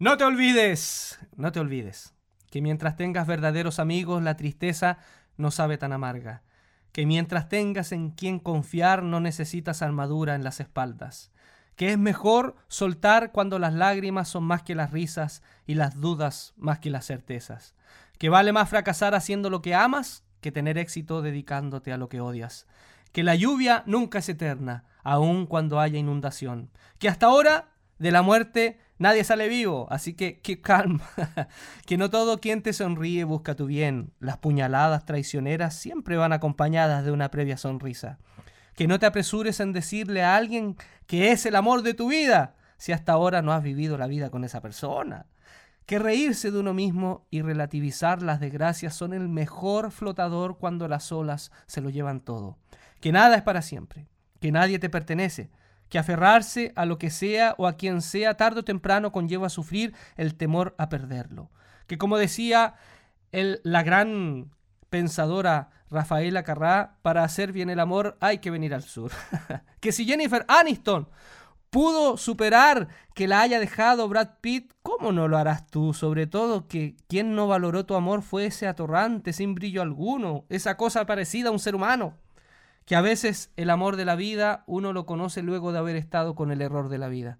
No te olvides, no te olvides, que mientras tengas verdaderos amigos, la tristeza no sabe tan amarga, que mientras tengas en quien confiar, no necesitas armadura en las espaldas, que es mejor soltar cuando las lágrimas son más que las risas y las dudas más que las certezas, que vale más fracasar haciendo lo que amas que tener éxito dedicándote a lo que odias, que la lluvia nunca es eterna, aun cuando haya inundación, que hasta ahora de la muerte nadie sale vivo, así que que calma, que no todo quien te sonríe busca tu bien, las puñaladas traicioneras siempre van acompañadas de una previa sonrisa, que no te apresures en decirle a alguien que es el amor de tu vida, si hasta ahora no has vivido la vida con esa persona, que reírse de uno mismo y relativizar las desgracias son el mejor flotador cuando las olas se lo llevan todo, que nada es para siempre, que nadie te pertenece, que aferrarse a lo que sea o a quien sea tarde o temprano conlleva a sufrir el temor a perderlo. Que como decía el, la gran pensadora Rafaela Carrá, para hacer bien el amor hay que venir al sur. que si Jennifer Aniston pudo superar que la haya dejado Brad Pitt, ¿cómo no lo harás tú? Sobre todo que quien no valoró tu amor fue ese atorrante sin brillo alguno, esa cosa parecida a un ser humano que a veces el amor de la vida uno lo conoce luego de haber estado con el error de la vida,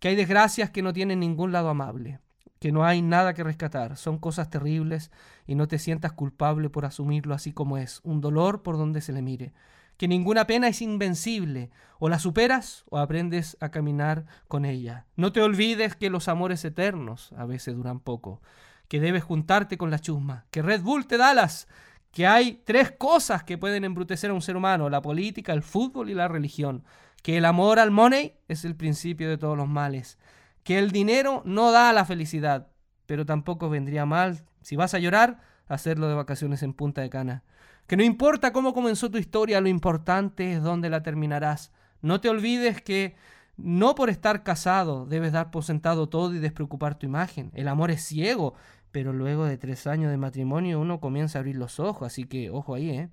que hay desgracias que no tienen ningún lado amable, que no hay nada que rescatar, son cosas terribles y no te sientas culpable por asumirlo así como es, un dolor por donde se le mire, que ninguna pena es invencible, o la superas o aprendes a caminar con ella. No te olvides que los amores eternos a veces duran poco, que debes juntarte con la chusma, que Red Bull te da las que hay tres cosas que pueden embrutecer a un ser humano, la política, el fútbol y la religión, que el amor al money es el principio de todos los males, que el dinero no da la felicidad, pero tampoco vendría mal, si vas a llorar, hacerlo de vacaciones en Punta de Cana, que no importa cómo comenzó tu historia, lo importante es dónde la terminarás. No te olvides que no por estar casado debes dar por sentado todo y despreocupar tu imagen. El amor es ciego, pero luego de tres años de matrimonio uno comienza a abrir los ojos, así que ojo ahí, ¿eh?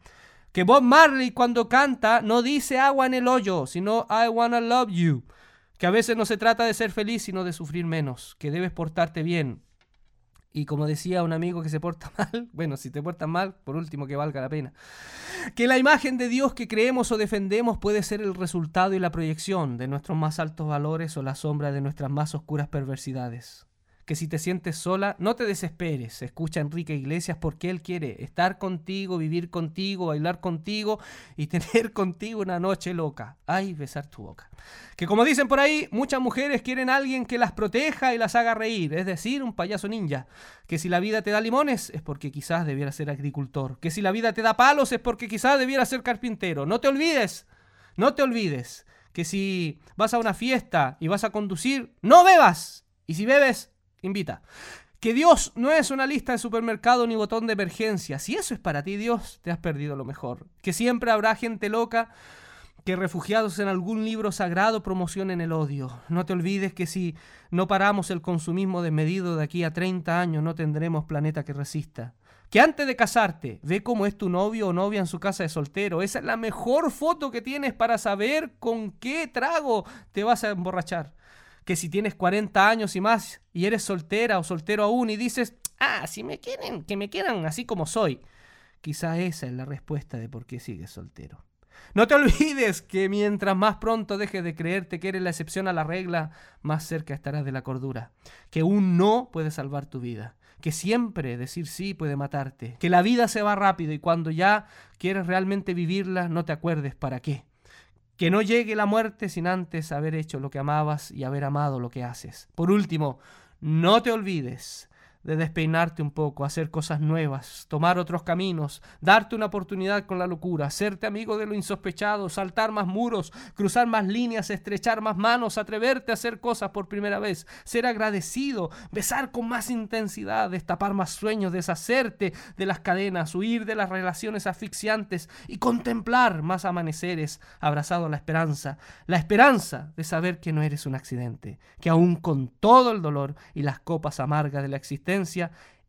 Que Bob Marley cuando canta no dice agua en el hoyo, sino I wanna love you. Que a veces no se trata de ser feliz, sino de sufrir menos. Que debes portarte bien. Y como decía un amigo que se porta mal, bueno, si te portas mal, por último que valga la pena. Que la imagen de Dios que creemos o defendemos puede ser el resultado y la proyección de nuestros más altos valores o la sombra de nuestras más oscuras perversidades que si te sientes sola, no te desesperes. Escucha Enrique Iglesias porque él quiere estar contigo, vivir contigo, bailar contigo y tener contigo una noche loca. Ay, besar tu boca. Que como dicen por ahí, muchas mujeres quieren a alguien que las proteja y las haga reír, es decir, un payaso ninja. Que si la vida te da limones es porque quizás debiera ser agricultor. Que si la vida te da palos es porque quizás debiera ser carpintero. No te olvides, no te olvides que si vas a una fiesta y vas a conducir, no bebas. Y si bebes, invita. Que Dios no es una lista de supermercado ni botón de emergencia. Si eso es para ti, Dios, te has perdido lo mejor. Que siempre habrá gente loca que refugiados en algún libro sagrado promocionen el odio. No te olvides que si no paramos el consumismo desmedido de aquí a 30 años, no tendremos planeta que resista. Que antes de casarte, ve cómo es tu novio o novia en su casa de soltero. Esa es la mejor foto que tienes para saber con qué trago te vas a emborrachar que si tienes 40 años y más y eres soltera o soltero aún y dices, ah, si me quieren, que me quieran así como soy. Quizá esa es la respuesta de por qué sigues soltero. No te olvides que mientras más pronto dejes de creerte que eres la excepción a la regla, más cerca estarás de la cordura. Que un no puede salvar tu vida. Que siempre decir sí puede matarte. Que la vida se va rápido y cuando ya quieres realmente vivirla, no te acuerdes para qué. Que no llegue la muerte sin antes haber hecho lo que amabas y haber amado lo que haces. Por último, no te olvides de despeinarte un poco, hacer cosas nuevas, tomar otros caminos, darte una oportunidad con la locura, hacerte amigo de lo insospechado, saltar más muros, cruzar más líneas, estrechar más manos, atreverte a hacer cosas por primera vez, ser agradecido, besar con más intensidad, destapar más sueños, deshacerte de las cadenas, huir de las relaciones asfixiantes y contemplar más amaneceres abrazado a la esperanza, la esperanza de saber que no eres un accidente, que aún con todo el dolor y las copas amargas de la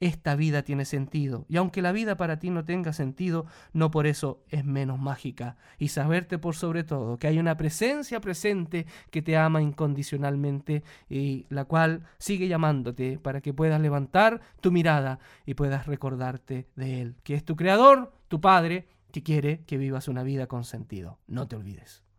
esta vida tiene sentido. Y aunque la vida para ti no tenga sentido, no por eso es menos mágica. Y saberte por sobre todo que hay una presencia presente que te ama incondicionalmente y la cual sigue llamándote para que puedas levantar tu mirada y puedas recordarte de Él, que es tu creador, tu Padre, que quiere que vivas una vida con sentido. No te olvides.